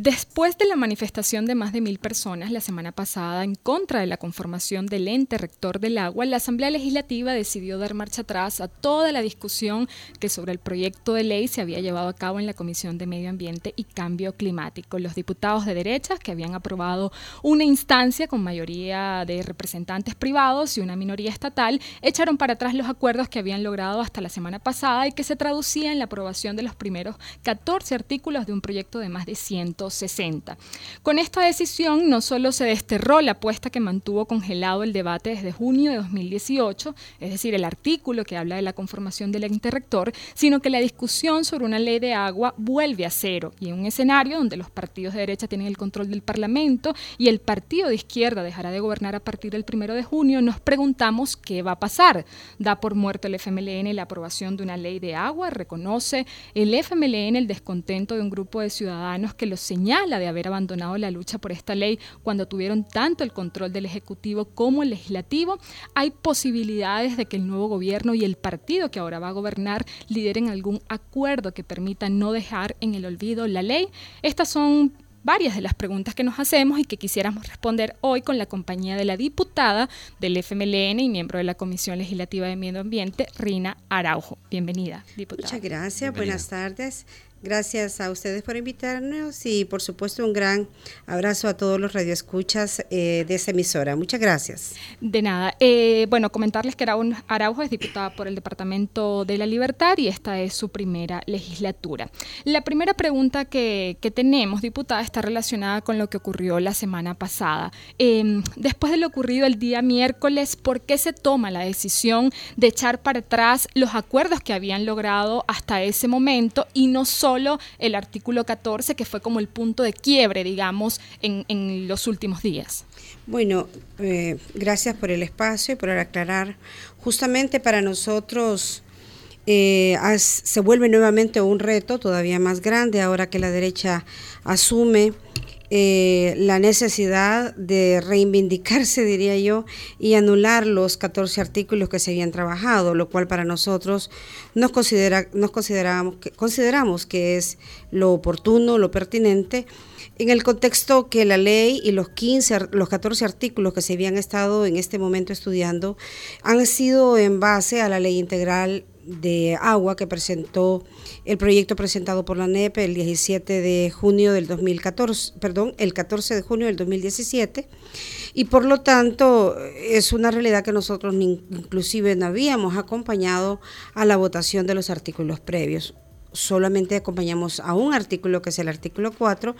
Después de la manifestación de más de mil personas la semana pasada en contra de la conformación del ente rector del agua, la Asamblea Legislativa decidió dar marcha atrás a toda la discusión que sobre el proyecto de ley se había llevado a cabo en la Comisión de Medio Ambiente y Cambio Climático. Los diputados de derechas que habían aprobado una instancia con mayoría de representantes privados y una minoría estatal echaron para atrás los acuerdos que habían logrado hasta la semana pasada y que se traducían en la aprobación de los primeros 14 artículos de un proyecto de más de 100 60. Con esta decisión no solo se desterró la apuesta que mantuvo congelado el debate desde junio de 2018, es decir, el artículo que habla de la conformación del ente rector, sino que la discusión sobre una ley de agua vuelve a cero y en un escenario donde los partidos de derecha tienen el control del Parlamento y el partido de izquierda dejará de gobernar a partir del primero de junio, nos preguntamos qué va a pasar. ¿Da por muerto el FMLN la aprobación de una ley de agua? ¿Reconoce el FMLN el descontento de un grupo de ciudadanos que los señala de haber abandonado la lucha por esta ley cuando tuvieron tanto el control del Ejecutivo como el Legislativo, hay posibilidades de que el nuevo gobierno y el partido que ahora va a gobernar lideren algún acuerdo que permita no dejar en el olvido la ley. Estas son varias de las preguntas que nos hacemos y que quisiéramos responder hoy con la compañía de la diputada del FMLN y miembro de la Comisión Legislativa de Medio Ambiente, Rina Araujo. Bienvenida, diputada. Muchas gracias, buenas tardes. Gracias a ustedes por invitarnos y por supuesto un gran abrazo a todos los radioescuchas eh, de esa emisora. Muchas gracias. De nada. Eh, bueno, comentarles que Araujo es diputada por el Departamento de la Libertad y esta es su primera legislatura. La primera pregunta que, tenemos, diputada, está relacionada con lo que ocurrió la semana pasada. Em, después de lo ocurrido el día miércoles, ¿por qué se toma la decisión de echar para atrás los acuerdos que habían logrado hasta ese momento y no solo solo el artículo 14, que fue como el punto de quiebre, digamos, en, los últimos días. Bueno, eh, gracias por el espacio y por aclarar. Justamente para nosotros eh, se vuelve nuevamente un reto todavía más grande ahora que la derecha asume eh, la necesidad de reivindicarse, diría yo, y anular los 14 artículos que se habían trabajado, lo cual para nosotros nos, considera, nos consideramos, que, consideramos que es lo oportuno, lo pertinente, en el contexto que la ley y los 15, los 14 artículos que se habían estado en este momento estudiando han sido en base a la ley integral de agua que presentó el proyecto presentado por la NEP el 17 de junio del 2014, perdón, el 14 de junio del 2017 y por lo tanto es una realidad que nosotros inclusive no habíamos acompañado a la votación de los artículos previos. Solamente acompañamos a un artículo que es el artículo 4,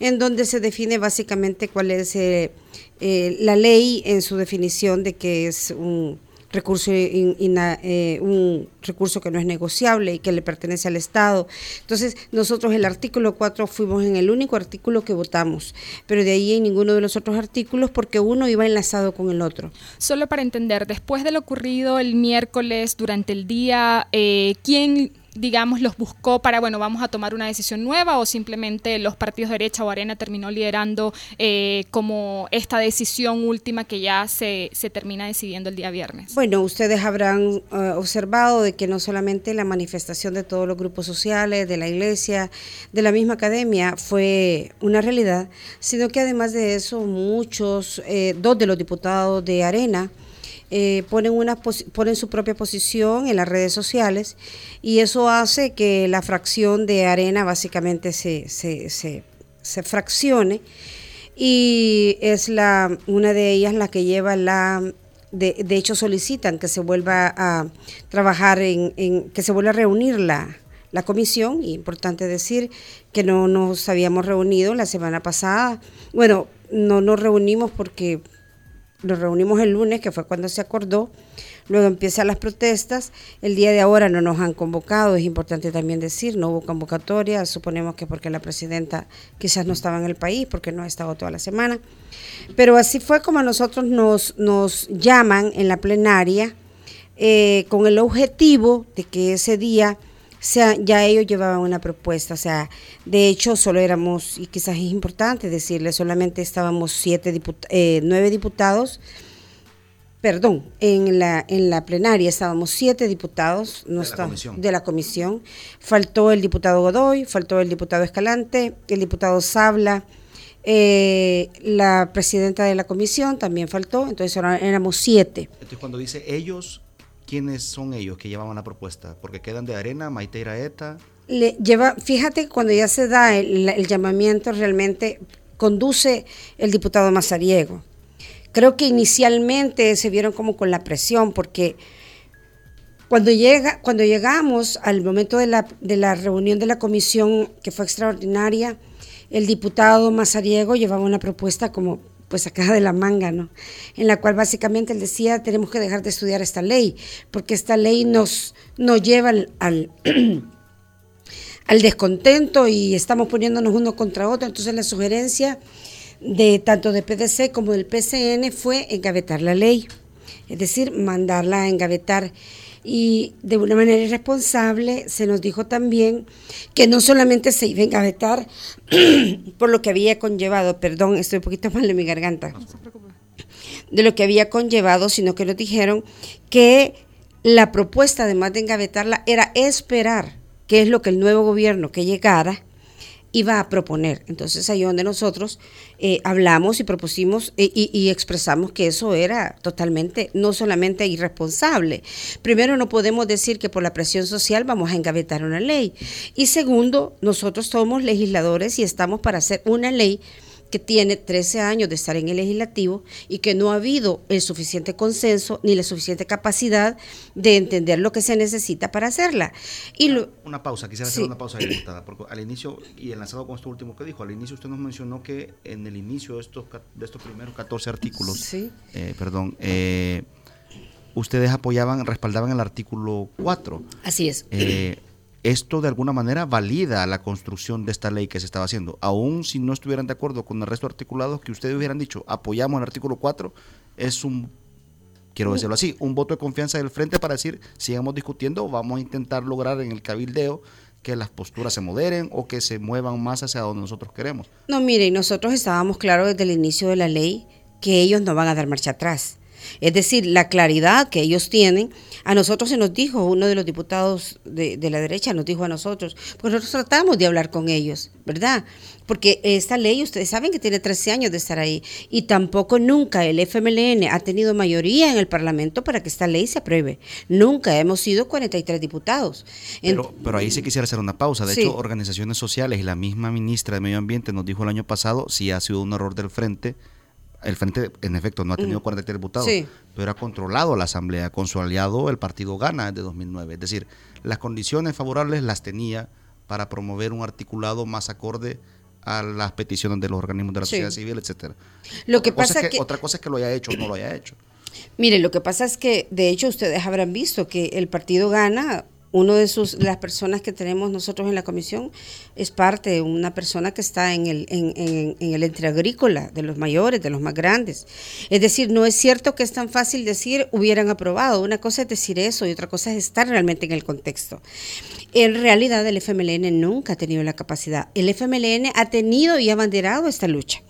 en donde se define básicamente cuál es eh, eh, la ley en su definición de que es un recurso eh, un recurso que no es negociable y que le pertenece al Estado. Entonces, nosotros el artículo 4 fuimos en el único artículo que votamos, pero de ahí en ninguno de los otros artículos porque uno iba enlazado con el otro. Solo para entender, después de lo ocurrido el miércoles durante el día, eh, ¿quién digamos, los buscó para, bueno, vamos a tomar una decisión nueva o simplemente los partidos de derecha o Arena terminó liderando eh, como esta decisión última que ya se, se, termina decidiendo el día viernes? Bueno, ustedes habrán eh, observado de que no solamente la manifestación de todos los grupos sociales, de la iglesia, de la misma academia fue una realidad, sino que además de eso muchos, eh, dos de los diputados de Arena, eh, ponen, una, ponen su propia posición en las redes sociales y eso hace que la fracción de arena básicamente se, se, se, fraccione y es la, una de ellas la que lleva la de, de, hecho solicitan que se vuelva a trabajar en, en, que se vuelva a reunir la, la comisión, y importante decir que no nos habíamos reunido la semana pasada. Bueno, no nos reunimos porque nos reunimos el lunes, que fue cuando se acordó, luego empiezan las protestas, el día de ahora no nos han convocado, es importante también decir, no hubo convocatoria, suponemos que porque la presidenta quizás no estaba en el país, porque no ha estado toda la semana, pero así fue como a nosotros nos, nos llaman en la plenaria eh, con el objetivo de que ese día sea, ya ellos llevaban una propuesta, o sea, de hecho solo éramos, y quizás es importante decirle, solamente estábamos siete eh, nueve diputados, perdón, en la, en la plenaria estábamos siete diputados no de, la comisión. de la comisión. Faltó el diputado Godoy, faltó el diputado Escalante, el diputado Sabla, eh, la presidenta de la comisión también faltó, entonces ahora éramos siete. Entonces cuando dice ellos, ¿quiénes son ellos que llevaban la propuesta? Porque quedan de arena, Maite Iraeta. Le lleva, fíjate, cuando ya se da el, llamamiento, realmente conduce el diputado Mazariego. Creo que inicialmente se vieron como con la presión, porque cuando, llega, cuando llegamos al momento de la, de la reunión de la comisión, que fue extraordinaria, el diputado Mazariego llevaba una propuesta como pues sacada de la manga, ¿no? En la cual básicamente él decía, tenemos que dejar de estudiar esta ley, porque esta ley nos, nos lleva al, al, descontento y estamos poniéndonos uno contra otro. Entonces la sugerencia de tanto de PDC como del PCN fue engavetar la ley, es decir, mandarla a engavetar y de una manera irresponsable se nos dijo también que no solamente se iba a engavetar por lo que había conllevado, perdón, estoy un poquito mal de mi garganta, de lo que había conllevado, sino que nos dijeron que la propuesta, además de engavetarla, era esperar qué es lo que el nuevo gobierno que llegara iba a proponer. Entonces ahí donde nosotros eh, hablamos y propusimos eh, y, expresamos que eso era totalmente, no solamente irresponsable. Primero, no podemos decir que por la presión social vamos a engavetar una ley. Y segundo, nosotros somos legisladores y estamos para hacer una ley que tiene 13 años de estar en el legislativo y que no ha habido el suficiente consenso ni la suficiente capacidad de entender lo que se necesita para hacerla. Y una pausa, quisiera hacer una pausa, diputada, porque al inicio, y enlazado con esto último que dijo, al inicio usted nos mencionó que en el inicio de estos, de estos primeros 14 artículos, eh, perdón, eh, ustedes apoyaban, respaldaban el artículo 4. Así es. Eh, esto de alguna manera valida la construcción de esta ley que se estaba haciendo. Aún si no estuvieran de acuerdo con el resto de articulados que ustedes hubieran dicho, apoyamos el artículo 4, es un, quiero decirlo así, un voto de confianza del frente para decir, sigamos discutiendo, vamos a intentar lograr en el cabildeo que las posturas se moderen o que se muevan más hacia donde nosotros queremos. No, mire, nosotros estábamos claros desde el inicio de la ley que ellos no van a dar marcha atrás es decir, la claridad que ellos tienen. A nosotros se nos dijo, uno de los diputados de, la derecha nos dijo a nosotros, pues nosotros tratamos de hablar con ellos, ¿verdad? Porque esta ley, ustedes saben que tiene 13 años de estar ahí y tampoco nunca el FMLN ha tenido mayoría en el Parlamento para que esta ley se apruebe. Nunca hemos sido 43 diputados. Pero, pero ahí sí quisiera hacer una pausa. De hecho, organizaciones sociales y la misma ministra de Medio Ambiente nos dijo el año pasado si ha sido un error del frente el Frente, en efecto, no ha tenido 43 mm. diputados, pero ha controlado la Asamblea. Con su aliado, el partido gana desde 2009. Es decir, las condiciones favorables las tenía para promover un articulado más acorde a las peticiones de los organismos de la sociedad civil, etcétera. Lo que pasa es que, otra cosa es que lo haya hecho o no lo haya hecho. Mire, lo que pasa es que, de hecho, ustedes habrán visto que el partido gana uno de sus las personas que tenemos nosotros en la comisión es parte de una persona que está en el en, el entre agrícola de los mayores de los más grandes. Es decir no es cierto que es tan fácil decir hubieran aprobado. Una cosa es decir eso y otra cosa es estar realmente en el contexto. En realidad el FMLN nunca ha tenido la capacidad. El FMLN ha tenido y ha abanderado esta lucha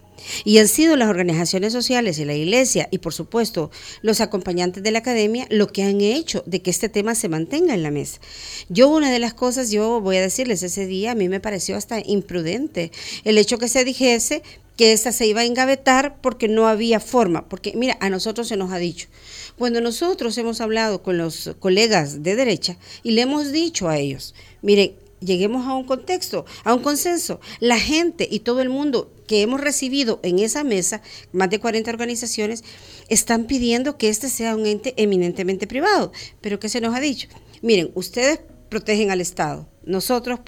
y han sido las organizaciones sociales y la iglesia y por supuesto los acompañantes de la academia lo que han hecho de que este tema se mantenga en la mesa. Yo una de las cosas, yo voy a decirles, ese día a mí me pareció hasta imprudente el hecho que se dijese que esta se iba a engavetar porque no había forma, porque mira, a nosotros se nos ha dicho, cuando nosotros hemos hablado con los colegas de derecha y le hemos dicho a ellos, miren, lleguemos a un contexto, a un consenso. La gente y todo el mundo que hemos recibido en esa mesa, más de 40 organizaciones, están pidiendo que este sea un ente eminentemente privado. Pero ¿qué se nos ha dicho? Miren, ustedes protegen al Estado, nosotros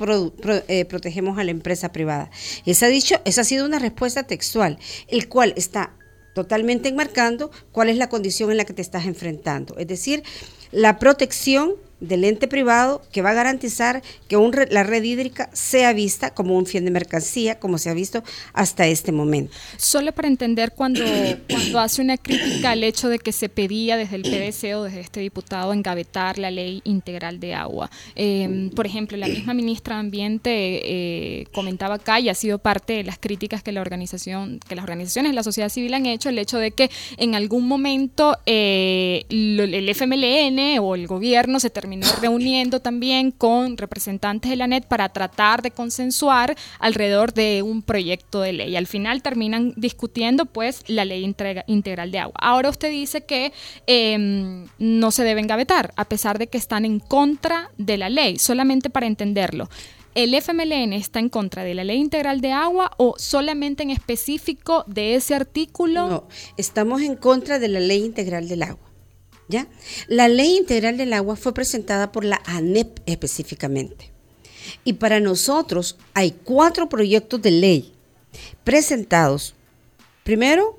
eh, protegemos a la empresa privada. Esa dicho, esa ha sido una respuesta textual, el cual está totalmente enmarcando cuál es la condición en la que te estás enfrentando. Es decir, la protección del ente privado que va a garantizar que la red hídrica sea vista como un fin de mercancía, como se ha visto hasta este momento. Solo para entender cuando, cuando hace una crítica al hecho de que se pedía desde el PDC o desde este diputado engavetar la ley integral de agua. Em, por ejemplo, la misma ministra de Ambiente eh, comentaba acá y ha sido parte de las críticas que la organización, que las organizaciones de la sociedad civil han hecho, el hecho de que en algún momento eh, el FMLN o el gobierno se terminó reuniendo también con representantes de la NET para tratar de consensuar alrededor de un proyecto de ley. Al final terminan discutiendo pues la ley integral de agua. Ahora usted dice que em, no se deben gavetar, a pesar de que están en contra de la ley, solamente para entenderlo. ¿El FMLN está en contra de la ley integral de agua o solamente en específico de ese artículo? No, estamos en contra de la ley integral del agua. La ley integral del agua fue presentada por la ANEP específicamente. Y para nosotros hay cuatro proyectos de ley presentados. Primero,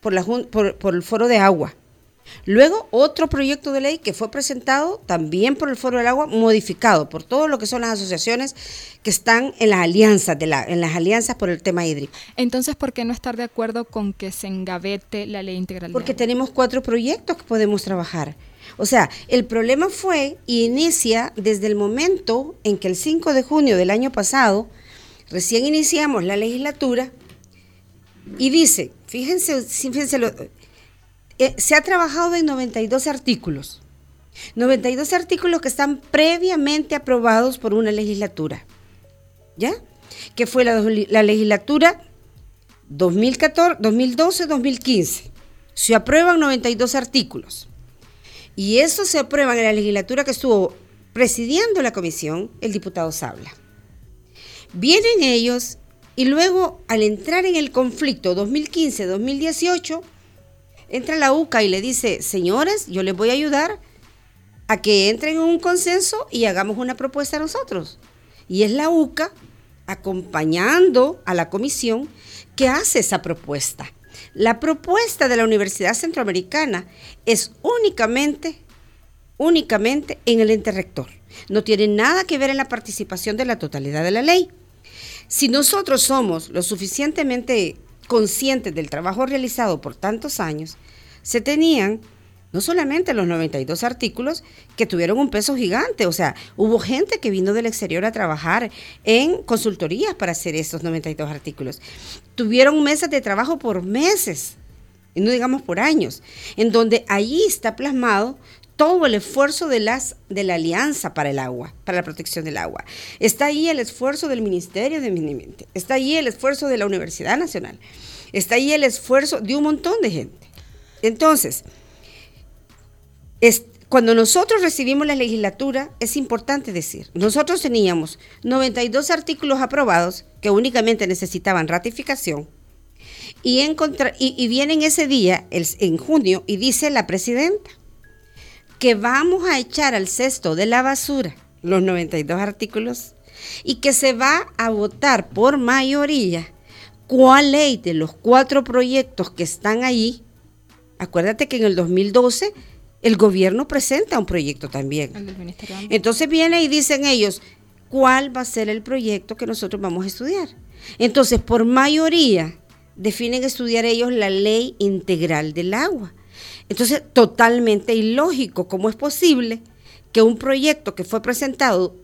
por el Foro de Agua, Luego, otro proyecto de ley que fue presentado también por el Foro del Agua, modificado por todo lo que son las asociaciones que están en las alianzas, de la, en las alianzas por el tema hídrico. Entonces, ¿por qué no estar de acuerdo con que se engavete la ley integral? Porque tenemos cuatro proyectos que podemos trabajar. O sea, el problema fue y inicia desde el momento en que el 5 de junio del año pasado, recién iniciamos la legislatura, y dice, fíjense, fíjense lo, eh, se ha trabajado en 92 artículos. 92 artículos que están previamente aprobados por una legislatura. ¿Ya? Que fue la, legislatura 2012-2015. Se aprueban 92 artículos. Y eso se aprueba en la legislatura que estuvo presidiendo la comisión el diputado Sabla. Vienen ellos y luego al entrar en el conflicto 2015-2018, entra la UCA y le dice, señores, yo les voy a ayudar a que entren en un consenso y hagamos una propuesta nosotros. Y es la UCA acompañando a la comisión que hace esa propuesta. La propuesta de la Universidad Centroamericana es únicamente, únicamente en el ente rector. No tiene nada que ver en la participación de la totalidad de la ley. Si nosotros somos lo suficientemente conscientes del trabajo realizado por tantos años, se tenían no solamente los 92 artículos que tuvieron un peso gigante, o sea, hubo gente que vino del exterior a trabajar en consultorías para hacer estos 92 artículos. Tuvieron mesas de trabajo por meses, y no digamos por años, en donde allí está plasmado todo el esfuerzo de, de la Alianza para el Agua, para la protección del agua. Está ahí el esfuerzo del Ministerio de Medio Ambiente, está ahí el esfuerzo de la Universidad Nacional, está ahí el esfuerzo de un montón de gente. Entonces, cuando nosotros recibimos la legislatura, es importante decir, nosotros teníamos 92 artículos aprobados que únicamente necesitaban ratificación, y, vienen ese día, en junio, y dice la presidenta, que vamos a echar al cesto de la basura los 92 artículos y que se va a votar por mayoría cuál ley de los cuatro proyectos que están ahí. Acuérdate que en el 2012 el gobierno presenta un proyecto también. Entonces viene y dicen ellos, ¿cuál va a ser el proyecto que nosotros vamos a estudiar? Entonces, por mayoría, definen estudiar ellos la ley integral del agua. Entonces, totalmente ilógico. ¿Cómo es posible que un proyecto que fue presentado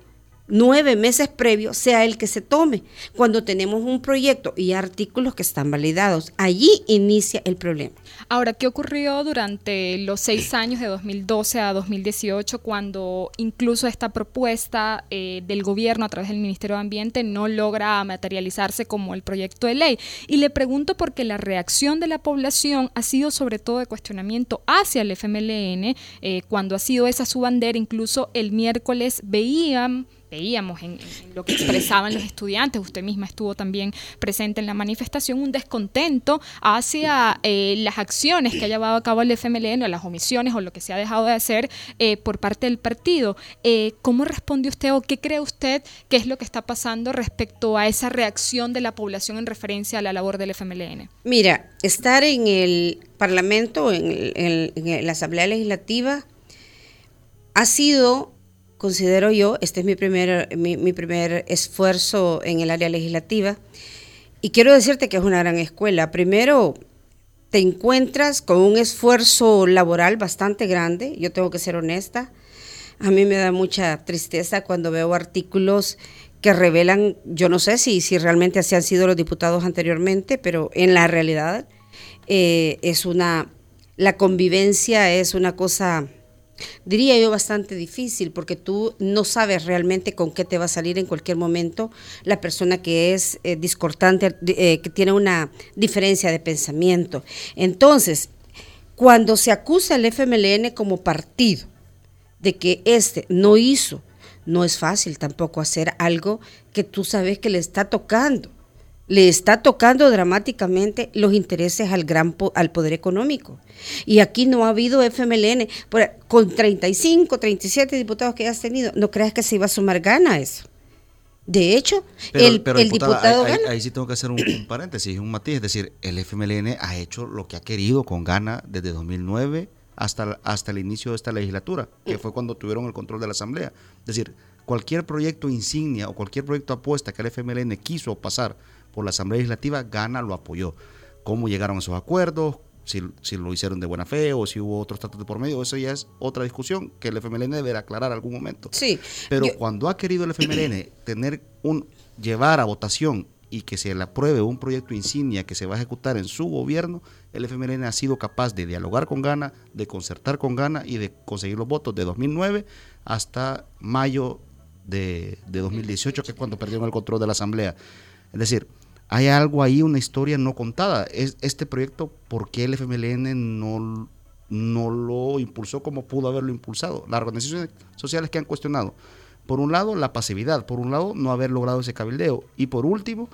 nueve meses previos sea el que se tome, cuando tenemos un proyecto y artículos que están validados. Allí inicia el problema. Ahora, ¿qué ocurrió durante los seis años de 2012 a 2018 cuando incluso esta propuesta eh, del gobierno a través del Ministerio de Ambiente no logra materializarse como el proyecto de ley? Y le pregunto porque la reacción de la población ha sido sobre todo de cuestionamiento hacia el FMLN, eh, cuando ha sido esa su bandera, incluso el miércoles veían veíamos en, lo que expresaban los estudiantes, usted misma estuvo también presente en la manifestación, un descontento hacia eh, las acciones que ha llevado a cabo el FMLN o las omisiones o lo que se ha dejado de hacer eh, por parte del partido. Eh, ¿Cómo responde usted o qué cree usted que es lo que está pasando respecto a esa reacción de la población en referencia a la labor del FMLN? Mira, estar en el Parlamento, en, en la Asamblea Legislativa, ha sido considero yo, este es mi primer, mi, primer esfuerzo en el área legislativa, y quiero decirte que es una gran escuela. Primero, te encuentras con un esfuerzo laboral bastante grande, yo tengo que ser honesta. A mí me da mucha tristeza cuando veo artículos que revelan, yo no sé si, si realmente así han sido los diputados anteriormente, pero en la realidad eh, es una, la convivencia es una cosa diría yo, bastante difícil, porque tú no sabes realmente con qué te va a salir en cualquier momento la persona que es eh, discordante, eh, que tiene una diferencia de pensamiento. Entonces, cuando se acusa al FMLN como partido de que este no hizo, no es fácil tampoco hacer algo que tú sabes que le está tocando le está tocando dramáticamente los intereses al gran al poder económico. Y aquí no ha habido FMLN con 35, 37 diputados que has tenido. No creas que se iba a sumar gana eso. De hecho, el, diputado ahí, ahí, sí tengo que hacer un, paréntesis, un matiz. Es decir, el FMLN ha hecho lo que ha querido con gana desde 2009 hasta, hasta el inicio de esta legislatura, que fue cuando tuvieron el control de la Asamblea. Es decir, cualquier proyecto insignia o cualquier proyecto apuesta que el FMLN quiso pasar por la Asamblea Legislativa, Gana lo apoyó. ¿Cómo llegaron a esos acuerdos? Si, lo hicieron de buena fe o si hubo otros tratos de por medio, eso ya es otra discusión que el FMLN deberá aclarar algún momento. Sí. Pero cuando ha querido el FMLN tener un llevar a votación y que se le apruebe un proyecto insignia que se va a ejecutar en su gobierno, el FMLN ha sido capaz de dialogar con Gana, de concertar con Gana y de conseguir los votos de 2009 hasta mayo de, de 2018, que es cuando perdieron el control de la Asamblea. Es decir, hay algo ahí, una historia no contada. Es, este proyecto, ¿por qué el FMLN no, no lo impulsó como pudo haberlo impulsado? Las organizaciones sociales que han cuestionado, por un lado, la pasividad, por un lado, no haber logrado ese cabildeo, y por último,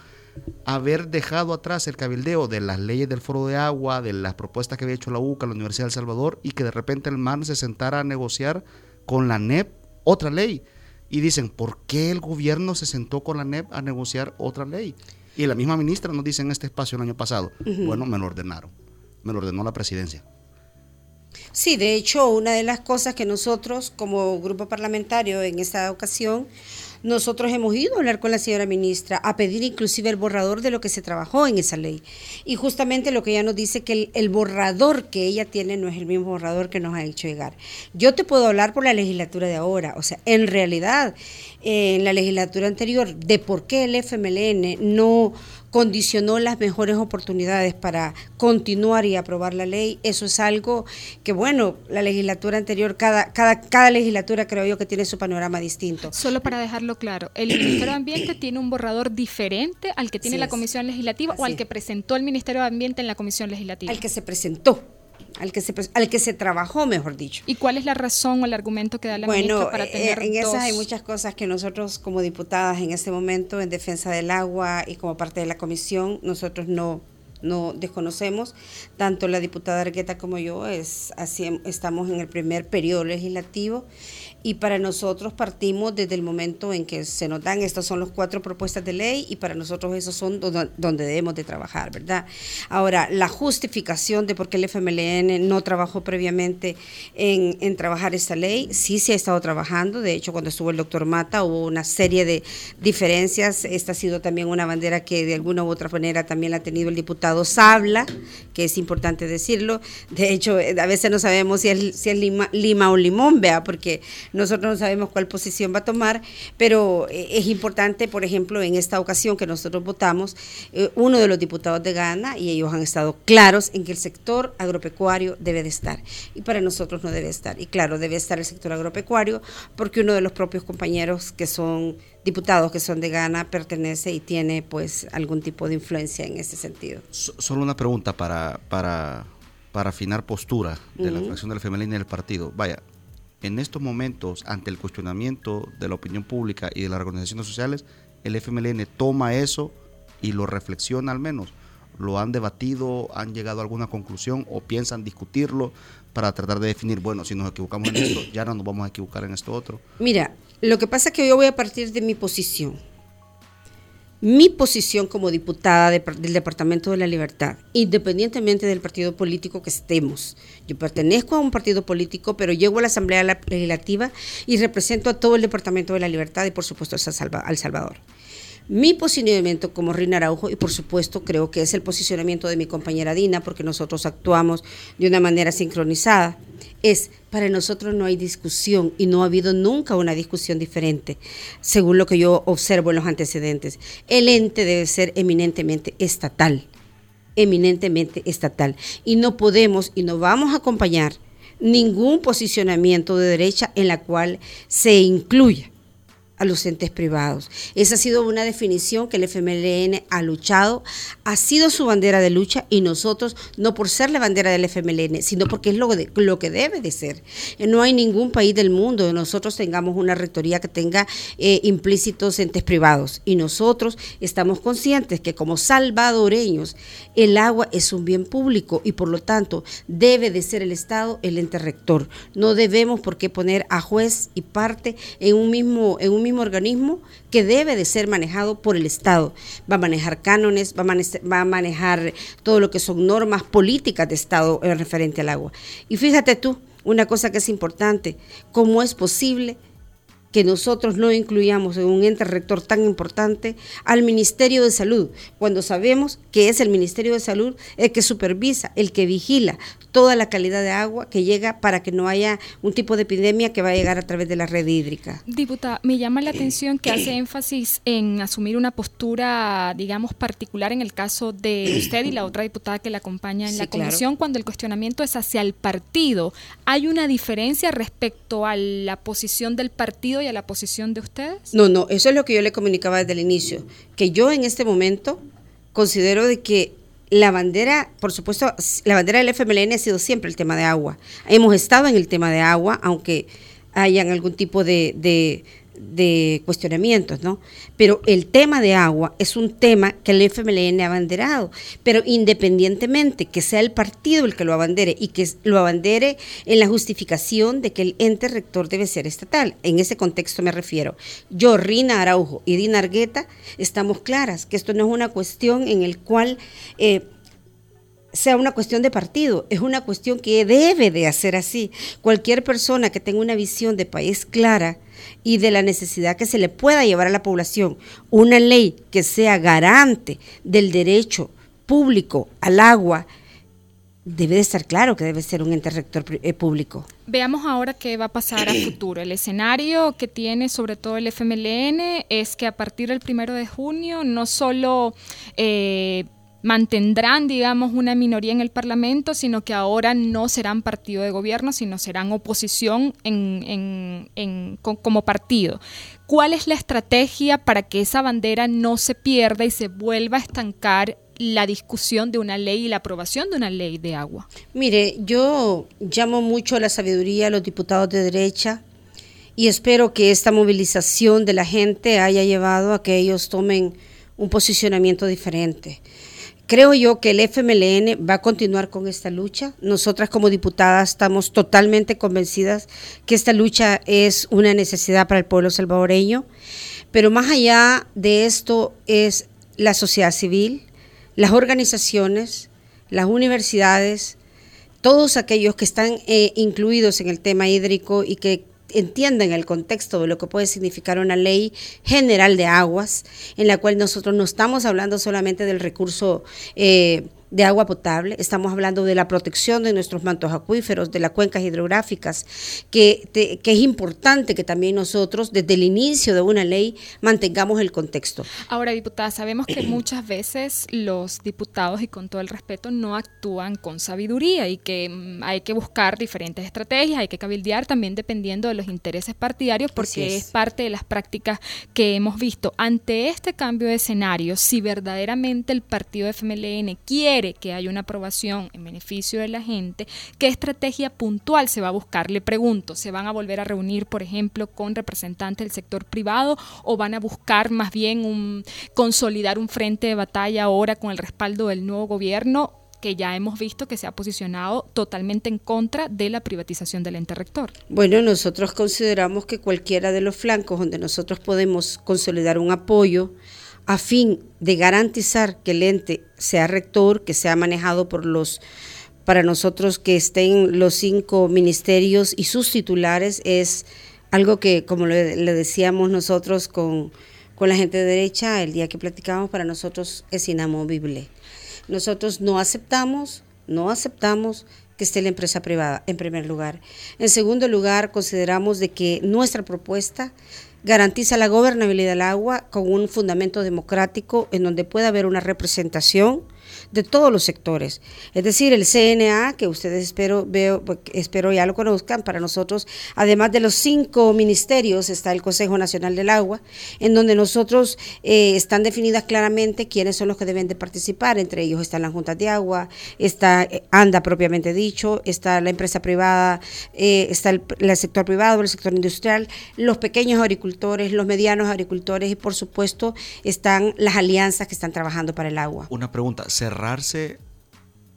haber dejado atrás el cabildeo de las leyes del foro de agua, de las propuestas que había hecho la UCA, la Universidad de El Salvador, y que de repente el MAN se sentara a negociar con la NEP otra ley. Y dicen, ¿por qué el gobierno se sentó con la NEP a negociar otra ley? Y la misma ministra nos dice en este espacio el año pasado, bueno, me lo ordenaron, me lo ordenó la presidencia. Sí, de hecho, una de las cosas que nosotros como grupo parlamentario en esta ocasión nosotros hemos ido a hablar con la señora ministra, a pedir inclusive el borrador de lo que se trabajó en esa ley. Y justamente lo que ella nos dice que el, borrador que ella tiene no es el mismo borrador que nos ha hecho llegar. Yo te puedo hablar por la legislatura de ahora, o sea, en realidad, eh, en la legislatura anterior, de por qué el FMLN no condicionó las mejores oportunidades para continuar y aprobar la ley. Eso es algo que, bueno, la legislatura anterior, cada, cada, cada legislatura creo yo que tiene su panorama distinto. Solo para dejarlo claro, el Ministerio de Ambiente tiene un borrador diferente al que tiene la Comisión Legislativa o al que presentó el Ministerio de Ambiente en la Comisión Legislativa. Al que se presentó al que se al que se trabajó, mejor dicho. ¿Y cuál es la razón o el argumento que da la ministra para eh, tener en esas hay muchas cosas que nosotros como diputadas en este momento en defensa del agua y como parte de la comisión nosotros no no desconocemos. Tanto la diputada Argueta como yo es así estamos en el primer periodo legislativo y para nosotros partimos desde el momento en que se nos dan, estas son las cuatro propuestas de ley y para nosotros esos son donde debemos de trabajar, ¿verdad? Ahora, la justificación de por qué el FMLN no trabajó previamente en, en trabajar esta ley, sí se ha estado trabajando, de hecho cuando estuvo el doctor Mata hubo una serie de diferencias, esta ha sido también una bandera que de alguna u otra manera también la ha tenido el diputado Sabla, que es importante decirlo, de hecho a veces no sabemos si es, si es Lima, Lima o Limón, vea, porque nosotros no sabemos cuál posición va a tomar, pero eh, es importante, por ejemplo, en esta ocasión que nosotros votamos, eh, uno de los diputados de Ghana, y ellos han estado claros en que el sector agropecuario debe de estar, y para nosotros no debe estar. Y claro, debe estar el sector agropecuario, porque uno de los propios compañeros que son diputados que son de Ghana pertenece y tiene pues algún tipo de influencia en ese sentido. Solo una pregunta para, para, para afinar postura de la fracción del femenino y del partido. Vaya, en estos momentos, ante el cuestionamiento de la opinión pública y de las organizaciones sociales, el FMLN toma eso y lo reflexiona al menos. ¿Lo han debatido, han llegado a alguna conclusión o piensan discutirlo para tratar de definir, bueno, si nos equivocamos en esto, ya no nos vamos a equivocar en esto otro? Mira, lo que pasa es que yo voy a partir de mi posición. Mi posición como diputada del Departamento de la Libertad, independientemente del partido político que estemos. Yo pertenezco a un partido político, pero llego a la Asamblea Legislativa y represento a todo el Departamento de la Libertad y por supuesto a El Salvador. Mi posicionamiento como Rina Araujo, y por supuesto creo que es el posicionamiento de mi compañera Dina, porque nosotros actuamos de una manera sincronizada, es para nosotros no hay discusión y no ha habido nunca una discusión diferente, según lo que yo observo en los antecedentes. El ente debe ser eminentemente estatal, eminentemente estatal. Y no podemos y no vamos a acompañar ningún posicionamiento de derecha en la cual se incluya a los entes privados. Esa ha sido una definición que el FMLN ha luchado, ha sido su bandera de lucha y nosotros, no por ser la bandera del FMLN, sino porque es lo, que debe de ser. No hay ningún país del mundo donde nosotros tengamos una rectoría que tenga eh, implícitos entes privados y nosotros estamos conscientes que como salvadoreños el agua es un bien público y por lo tanto debe de ser el Estado el ente rector. No debemos por qué poner a juez y parte en un mismo organismo que debe de ser manejado por el Estado. Va a manejar cánones, va a manejar, todo lo que son normas políticas de Estado en referente al agua. Y fíjate tú, una cosa que es importante, ¿cómo es posible que nosotros no incluyamos en un ente rector tan importante al Ministerio de Salud, cuando sabemos que es el Ministerio de Salud el que supervisa, el que vigila toda la calidad de agua que llega para que no haya un tipo de epidemia que va a llegar a través de la red hídrica. Diputada, me llama la atención que hace énfasis en asumir una postura, digamos, particular en el caso de usted y la otra diputada que la acompaña en la comisión, cuando el cuestionamiento es hacia el partido. ¿Hay una diferencia respecto a la posición del partido y a la posición de ustedes? No, no, eso es lo que yo le comunicaba desde el inicio, que yo en este momento considero de que la bandera, por supuesto, la bandera del FMLN ha sido siempre el tema de agua. Hemos estado en el tema de agua, aunque hayan algún tipo de, de cuestionamientos, ¿no? Pero el tema de agua es un tema que el FMLN ha abanderado, pero independientemente que sea el partido el que lo abandere y que lo abandere en la justificación de que el ente rector debe ser estatal, en ese contexto me refiero. Yo, Rina Araujo y Dina Argueta estamos claras que esto no es una cuestión en el cual... Eh, sea una cuestión de partido, es una cuestión que debe de hacer así. Cualquier persona que tenga una visión de país clara, y de la necesidad que se le pueda llevar a la población una ley que sea garante del derecho público al agua, debe de estar claro que debe ser un ente rector eh, público. Veamos ahora qué va a pasar a futuro. El escenario que tiene sobre todo el FMLN es que a partir del primero de junio no solo eh, mantendrán, digamos, una minoría en el Parlamento, sino que ahora no serán partido de gobierno, sino serán oposición en, como partido. ¿Cuál es la estrategia para que esa bandera no se pierda y se vuelva a estancar la discusión de una ley y la aprobación de una ley de agua? Mire, yo llamo mucho a la sabiduría a los diputados de derecha y espero que esta movilización de la gente haya llevado a que ellos tomen un posicionamiento diferente. Creo yo que el FMLN va a continuar con esta lucha. Nosotras como diputadas estamos totalmente convencidas que esta lucha es una necesidad para el pueblo salvadoreño, pero más allá de esto es la sociedad civil, las organizaciones, las universidades, todos aquellos que están eh, incluidos en el tema hídrico y que entiendan el contexto de lo que puede significar una ley general de aguas, en la cual nosotros no estamos hablando solamente del recurso eh, de agua potable, estamos hablando de la protección de nuestros mantos acuíferos, de las cuencas hidrográficas, que, que, es importante que también nosotros, desde el inicio de una ley, mantengamos el contexto. Ahora, diputada, sabemos que muchas veces los diputados, y con todo el respeto, no actúan con sabiduría y que mm, hay que buscar diferentes estrategias, hay que cabildear también dependiendo de los intereses partidarios, porque es. es parte de las prácticas que hemos visto. Ante este cambio de escenario, si verdaderamente el partido FMLN quiere que haya una aprobación en beneficio de la gente, ¿qué estrategia puntual se va a buscar? Le pregunto, ¿se van a volver a reunir, por ejemplo, con representantes del sector privado o van a buscar más bien un, consolidar un frente de batalla ahora con el respaldo del nuevo gobierno? que ya hemos visto que se ha posicionado totalmente en contra de la privatización del ente rector. Bueno, nosotros consideramos que cualquiera de los flancos donde nosotros podemos consolidar un apoyo a fin de garantizar que el ente sea rector, que sea manejado por los para nosotros que estén los cinco ministerios y sus titulares es algo que, como le, decíamos nosotros con, con la gente de derecha, el día que platicábamos, para nosotros es inamovible. Nosotros no aceptamos, no aceptamos que esté la empresa privada, en primer lugar. En segundo lugar, consideramos de que nuestra propuesta garantiza la gobernabilidad del agua con un fundamento democrático en donde pueda haber una representación de todos los sectores. Es decir, el CNA, que ustedes espero, veo, espero ya lo conozcan, para nosotros, además de los cinco ministerios, está el Consejo Nacional del Agua, en donde nosotros eh, están definidas claramente quiénes son los que deben de participar. Entre ellos están las juntas de agua, está eh, ANDA propiamente dicho, está la empresa privada, eh, está el, el sector privado, el sector industrial, los pequeños agricultores, los medianos agricultores y por supuesto están las alianzas que están trabajando para el agua. Una pregunta, cerrarse,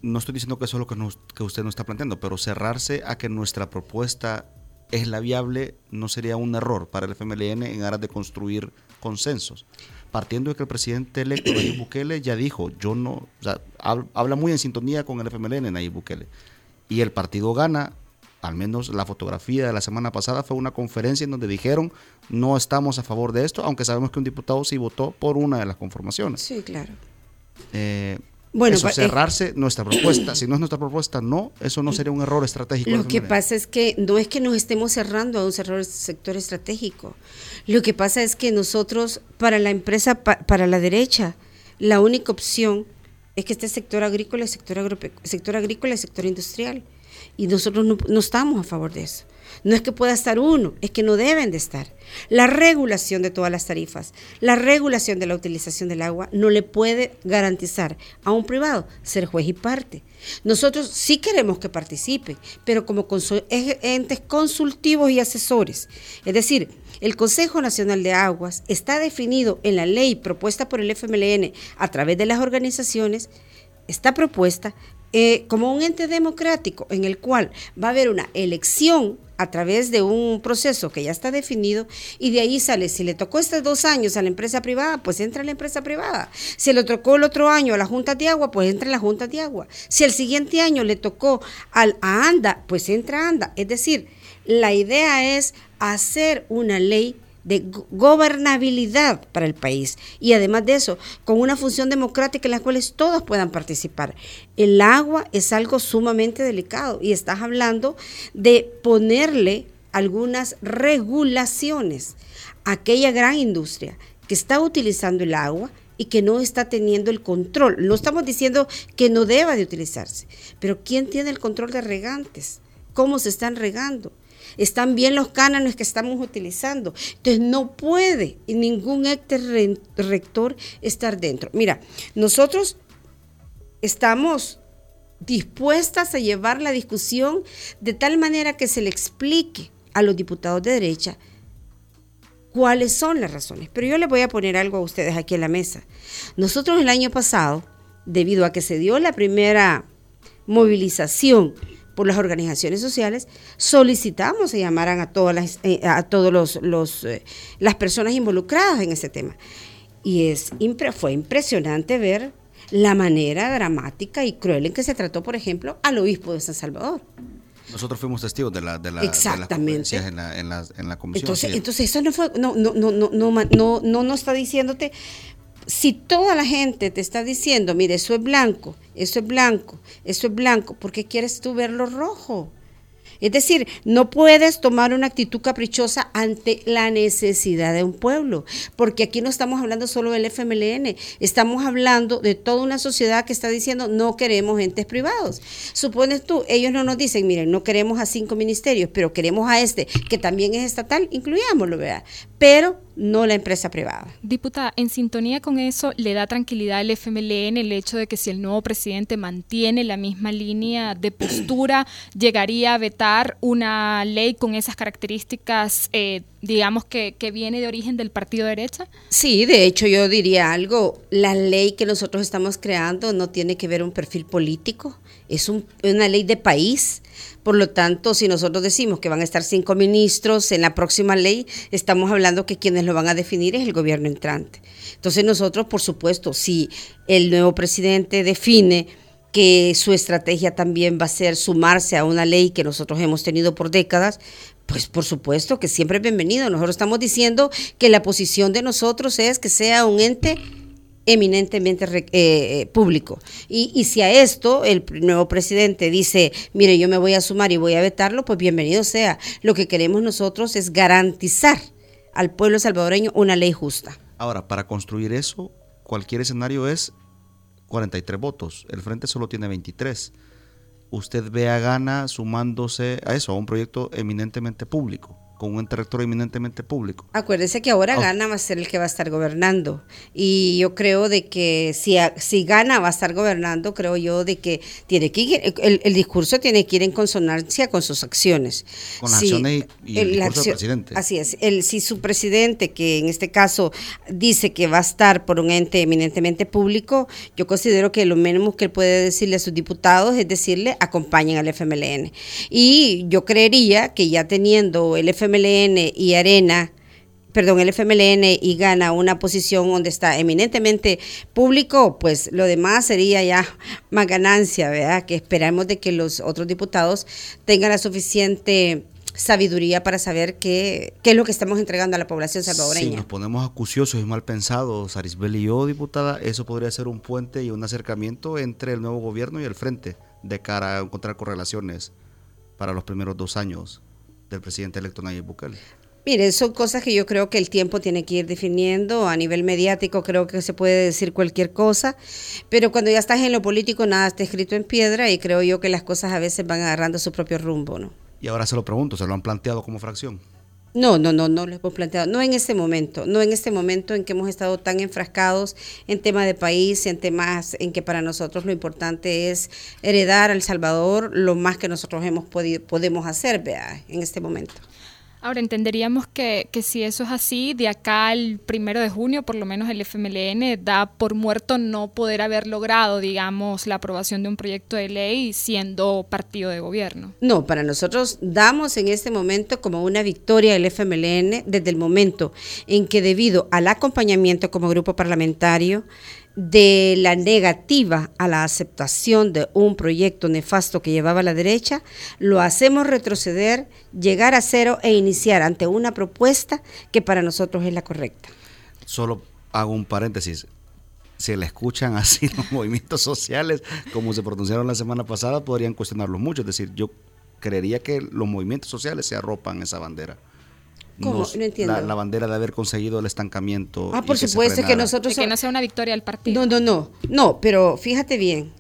no estoy diciendo que eso es lo que, que usted nos está planteando, pero cerrarse a que nuestra propuesta es la viable no sería un error para el FMLN en aras de construir consensos. Partiendo de que el presidente electo Nayib Bukele ya dijo, yo no, o sea, habla muy en sintonía con el FMLN Nayib Bukele. Y el partido gana, al menos la fotografía de la semana pasada fue una conferencia en donde dijeron, no estamos a favor de esto, aunque sabemos que un diputado sí votó por una de las conformaciones. Sí, claro. Eh, bueno, eso, cerrarse nuestra propuesta. Si no es nuestra propuesta, no, eso no sería un error estratégico. Lo que pasa es que no es que nos estemos cerrando a un sector estratégico. Lo que pasa es que nosotros, para la empresa, para la derecha, la única opción es que esté sector agrícola, sector, sector agrícola y sector industrial. Y nosotros no estamos a favor de eso. No es que pueda estar uno, es que no deben de estar. La regulación de todas las tarifas, la regulación de la utilización del agua no le puede garantizar a un privado ser juez y parte. Nosotros sí queremos que participen, pero como entes consultivos y asesores. Es decir, el Consejo Nacional de Aguas está definido en la ley propuesta por el FMLN a través de las organizaciones, está propuesta eh, como un ente democrático en el cual va a haber una elección a través de un proceso que ya está definido y de ahí sale, si le tocó estos dos años a la empresa privada, pues entra en la empresa privada. Si le tocó el otro año a la Junta de Agua, pues entra en la Junta de Agua. Si el siguiente año le tocó al, a ANDA, pues entra a ANDA. Es decir, la idea es hacer una ley de gobernabilidad para el país y además de eso, con una función democrática en la cual todos puedan participar. El agua es algo sumamente delicado y estás hablando de ponerle algunas regulaciones a aquella gran industria que está utilizando el agua y que no está teniendo el control. No estamos diciendo que no deba de utilizarse, pero ¿quién tiene el control de regantes? ¿Cómo se están regando? Están bien los cánones que estamos utilizando. Entonces no puede ningún ente rector estar dentro. Mira, nosotros estamos dispuestas a llevar la discusión de tal manera que se le explique a los diputados de derecha cuáles son las razones. Pero yo les voy a poner algo a ustedes aquí en la mesa. Nosotros el año pasado, debido a que se dio la primera movilización por las organizaciones sociales, solicitamos que llamaran a todas las, eh, a todos los, eh, las personas involucradas en ese tema. Y es, fue impresionante ver la manera dramática y cruel en que se trató, por ejemplo, al obispo de San Salvador. Nosotros fuimos testigos de, la, de, la, Exactamente. en, la, en, la, en la comisión. Entonces, entonces eso no fue, no, no, no, no, no, no, no, no está diciéndote, si toda la gente te está diciendo, mire, eso es blanco, eso es blanco, eso es blanco, ¿por qué quieres tú verlo rojo? Es decir, no puedes tomar una actitud caprichosa ante la necesidad de un pueblo, porque aquí no estamos hablando solo del FMLN, estamos hablando de toda una sociedad que está diciendo no queremos entes privados. Supones tú, ellos no nos dicen, miren, no queremos a cinco ministerios, pero queremos a este, que también es estatal, incluyámoslo, ¿verdad? Pero no la empresa privada. Diputada, en sintonía con eso, ¿le da tranquilidad al FMLN el hecho de que si el nuevo presidente mantiene la misma línea de postura, llegaría a vetar una ley con esas características, eh, digamos, que, que viene de origen del partido derecha? Sí, de hecho yo diría algo, la ley que nosotros estamos creando no tiene que ver un perfil político, es una ley de país Por lo tanto, si nosotros decimos que van a estar cinco ministros en la próxima ley, estamos hablando que quienes lo van a definir es el gobierno entrante. Entonces nosotros, por supuesto, si el nuevo presidente define que su estrategia también va a ser sumarse a una ley que nosotros hemos tenido por décadas, pues por supuesto que siempre es bienvenido. Nosotros estamos diciendo que la posición de nosotros es que sea un ente eminentemente eh, eh, público. Y, y, si a esto el nuevo presidente dice, mire, yo me voy a sumar y voy a vetarlo, pues bienvenido sea. Lo que queremos nosotros es garantizar al pueblo salvadoreño una ley justa. Ahora, para construir eso, cualquier escenario es 43 votos. El Frente solo tiene 23. Usted ve a Gana sumándose a eso, a un proyecto eminentemente público con un rector eminentemente público. Acuérdese que ahora Gana va a ser el que va a estar gobernando y yo creo de que si, si Gana va a estar gobernando, creo yo de que tiene que ir, el, discurso tiene que ir en consonancia con sus acciones. Con las acciones y, el, discurso del presidente. Así es, el, si su presidente, que en este caso dice que va a estar por un ente eminentemente público, yo considero que lo mínimo que él puede decirle a sus diputados es decirle acompañen al FMLN. Y yo creería que ya teniendo el FMLN FMLN y Arena, perdón, el FMLN y gana una posición donde está eminentemente público, pues lo demás sería ya más ganancia, ¿verdad? Que esperamos de que los otros diputados tengan la suficiente sabiduría para saber qué, qué es lo que estamos entregando a la población salvadoreña. Si nos ponemos acuciosos y mal pensados, Arisbel y yo, diputada, eso podría ser un puente y un acercamiento entre el nuevo gobierno y el frente de cara a encontrar correlaciones para los primeros dos años del presidente electo Nayib Bukele? Mire, son cosas que yo creo que el tiempo tiene que ir definiendo. A nivel mediático creo que se puede decir cualquier cosa, pero cuando ya estás en lo político nada está escrito en piedra y creo yo que las cosas a veces van agarrando su propio rumbo, ¿no? Y ahora se lo pregunto, ¿se lo han planteado como fracción? No, no, no, no lo hemos planteado. No en este momento, no en este momento en que hemos estado tan enfrascados en tema de país, en temas en que para nosotros lo importante es heredar al Salvador lo más que nosotros hemos podido, podemos hacer, vea, en este momento. Ahora, entenderíamos que, que, si eso es así, de acá al primero de junio, por lo menos el FMLN da por muerto no poder haber logrado, digamos, la aprobación de un proyecto de ley siendo partido de gobierno. No, para nosotros damos en este momento como una victoria el FMLN desde el momento en que debido al acompañamiento como grupo parlamentario, de la negativa a la aceptación de un proyecto nefasto que llevaba la derecha, lo hacemos retroceder, llegar a cero e iniciar ante una propuesta que para nosotros es la correcta. Solo hago un paréntesis. Si la escuchan así los movimientos sociales, como se pronunciaron la semana pasada, podrían cuestionarlo mucho. Es decir, yo creería que los movimientos sociales se arropan esa bandera. ¿Cómo? no entiendo. La, bandera de haber conseguido el estancamiento. Ah, por supuesto que nosotros... que no sea una victoria del partido. No, no, no. No, pero fíjate bien.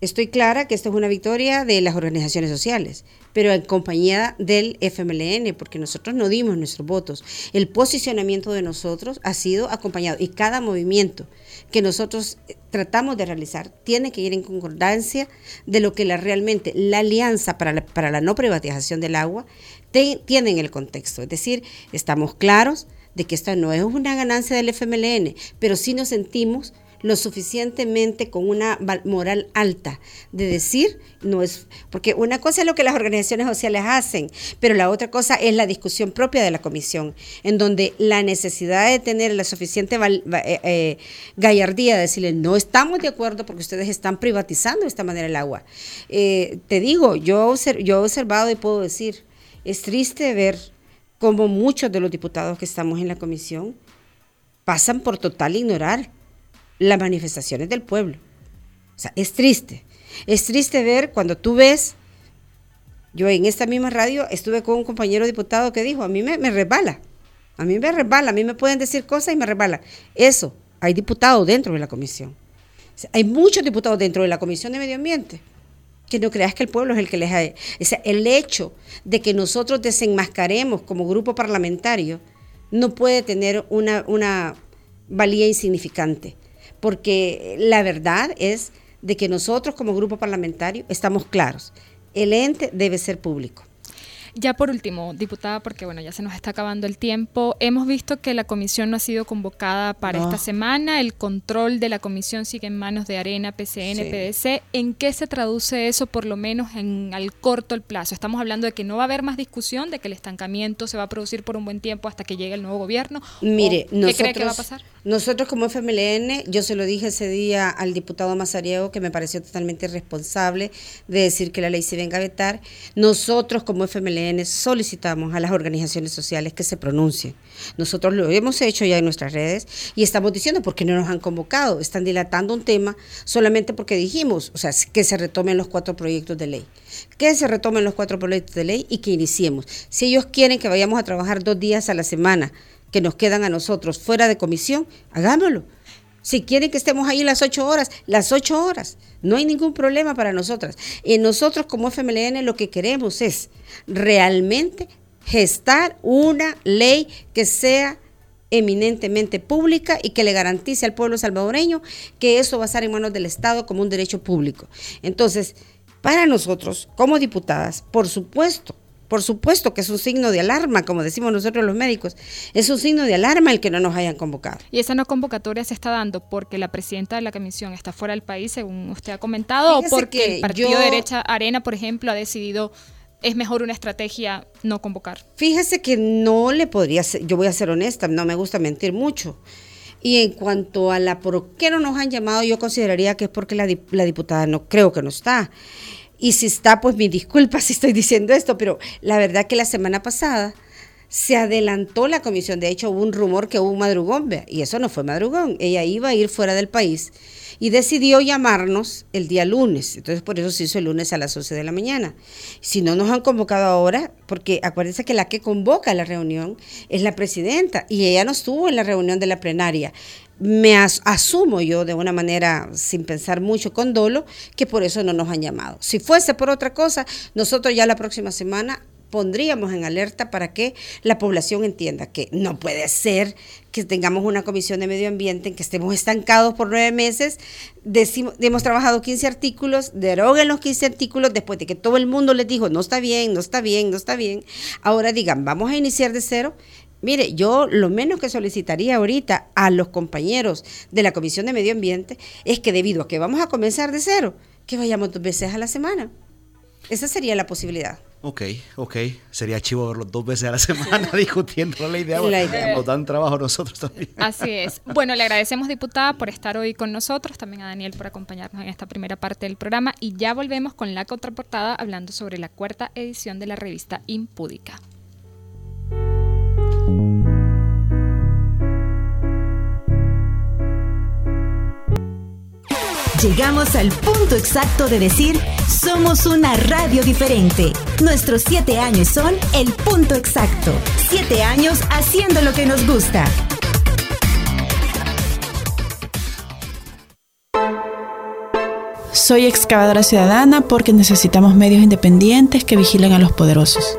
Estoy clara que esto es una victoria de las organizaciones sociales, pero en compañía del FMLN, porque nosotros no dimos nuestros votos. El posicionamiento de nosotros ha sido acompañado y cada movimiento que nosotros eh, tratamos de realizar tiene que ir en concordancia de lo que la, realmente la alianza para la, para la no privatización del agua tienen el contexto. Es decir, estamos claros de que esta no es una ganancia del FMLN, pero sí nos sentimos lo suficientemente con una moral alta de decir, no es, porque una cosa es lo que las organizaciones sociales hacen, pero la otra cosa es la discusión propia de la comisión, en donde la necesidad de tener la suficiente eh, eh, gallardía de decirle, no estamos de acuerdo porque ustedes están privatizando de esta manera el agua. Eh, te digo, yo, yo he observado y puedo decir, es triste ver cómo muchos de los diputados que estamos en la comisión pasan por total ignorar las manifestaciones del pueblo. O sea, es triste. Es triste ver cuando tú ves, yo en esta misma radio estuve con un compañero diputado que dijo, a mí me, me resbala, a mí me resbala, a mí me pueden decir cosas y me resbala. Eso, hay diputados dentro de la comisión. hay muchos diputados dentro de la comisión de medio ambiente que no creas que el pueblo es el que les ha... el hecho de que nosotros desenmascaremos como grupo parlamentario no puede tener una, una valía insignificante, porque la verdad es de que nosotros como grupo parlamentario estamos claros, el ente debe ser público. Ya por último, diputada, porque bueno, ya se nos está acabando el tiempo, hemos visto que la comisión no ha sido convocada para esta semana, el control de la comisión sigue en manos de Arena, PCN, PDC. ¿En qué se traduce eso, por lo menos en al corto el plazo? Estamos hablando de que no va a haber más discusión, de que el estancamiento se va a producir por un buen tiempo hasta que llegue el nuevo gobierno. Mire, ¿qué cree que va a pasar? Nosotros como FMLN, yo se lo dije ese día al diputado Mazariego, que me pareció totalmente irresponsable de decir que la ley se venga a vetar. Nosotros como FMLN solicitamos a las organizaciones sociales que se pronuncien. Nosotros lo hemos hecho ya en nuestras redes y estamos diciendo por qué no nos han convocado. Están dilatando un tema solamente porque dijimos, o sea, que se retomen los cuatro proyectos de ley. Que se retomen los cuatro proyectos de ley y que iniciemos. Si ellos quieren que vayamos a trabajar dos días a la semana, que nos quedan a nosotros fuera de comisión, hagámoslo. Si quieren que estemos ahí las ocho horas, las ocho horas. No hay ningún problema para nosotras. Y nosotros como FMLN lo que queremos es realmente gestar una ley que sea eminentemente pública y que le garantice al pueblo salvadoreño que eso va a estar en manos del Estado como un derecho público. Entonces, para nosotros, como diputadas, por supuesto, por supuesto que es un signo de alarma, como decimos nosotros los médicos. Es un signo de alarma el que no nos hayan convocado. Y esa no convocatoria se está dando porque la presidenta de la comisión está fuera del país, según usted ha comentado, o porque el partido de derecha Arena, por ejemplo, ha decidido es mejor una estrategia no convocar. Fíjese que no le podría ser, yo voy a ser honesta, no me gusta mentir mucho. Y en cuanto a la por qué no nos han llamado, yo consideraría que es porque la, la diputada no creo que no está. Y si está, pues mi disculpa si estoy diciendo esto, pero la verdad que la semana pasada se adelantó la comisión. De hecho, hubo un rumor que hubo un madrugón, y eso no fue madrugón. Ella iba a ir fuera del país y decidió llamarnos el día lunes. Entonces, por eso se hizo el lunes a las 11 de la mañana. Si no nos han convocado ahora, porque acuérdense que la que convoca la reunión es la presidenta y ella no estuvo en la reunión de la plenaria me asumo yo de una manera sin pensar mucho con dolo que por eso no nos han llamado. Si fuese por otra cosa, nosotros ya la próxima semana pondríamos en alerta para que la población entienda que no puede ser que tengamos una comisión de medio ambiente en que estemos estancados por nueve meses, decimos, hemos trabajado 15 artículos, deroguen los 15 artículos después de que todo el mundo les dijo, no está bien, no está bien, no está bien, ahora digan, vamos a iniciar de cero Mire, yo lo menos que solicitaría ahorita a los compañeros de la Comisión de Medio Ambiente es que debido a que vamos a comenzar de cero, que vayamos dos veces a la semana. Esa sería la posibilidad. Ok, ok. Sería chivo verlo dos veces a la semana discutiendo la idea. La idea. Nos dan trabajo nosotros también. Así es. Bueno, le agradecemos, diputada, por estar hoy con nosotros. También a Daniel por acompañarnos en esta primera parte del programa. Y ya volvemos con la contraportada hablando sobre la cuarta edición de la revista Impúdica. Llegamos al punto exacto de decir, somos una radio diferente. Nuestros siete años son el punto exacto. Siete años haciendo lo que nos gusta. Soy excavadora ciudadana porque necesitamos medios independientes que vigilen a los poderosos.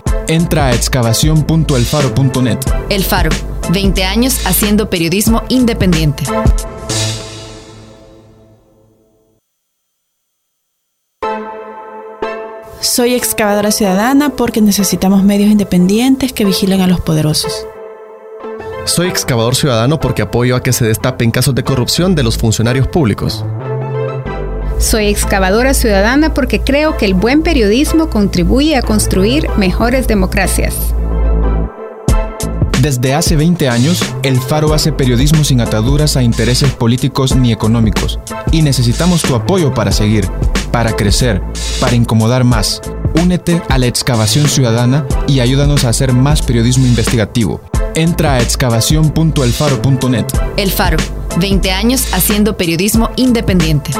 Entra a excavación.elfaro.net. El Faro, 20 años haciendo periodismo independiente. Soy excavadora ciudadana porque necesitamos medios independientes que vigilen a los poderosos. Soy excavador ciudadano porque apoyo a que se destapen casos de corrupción de los funcionarios públicos. Soy excavadora ciudadana porque creo que el buen periodismo contribuye a construir mejores democracias. Desde hace 20 años, El Faro hace periodismo sin ataduras a intereses políticos ni económicos. Y necesitamos tu apoyo para seguir, para crecer, para incomodar más. Únete a la excavación ciudadana y ayúdanos a hacer más periodismo investigativo. Entra a excavación.elfaro.net. El Faro, 20 años haciendo periodismo independiente.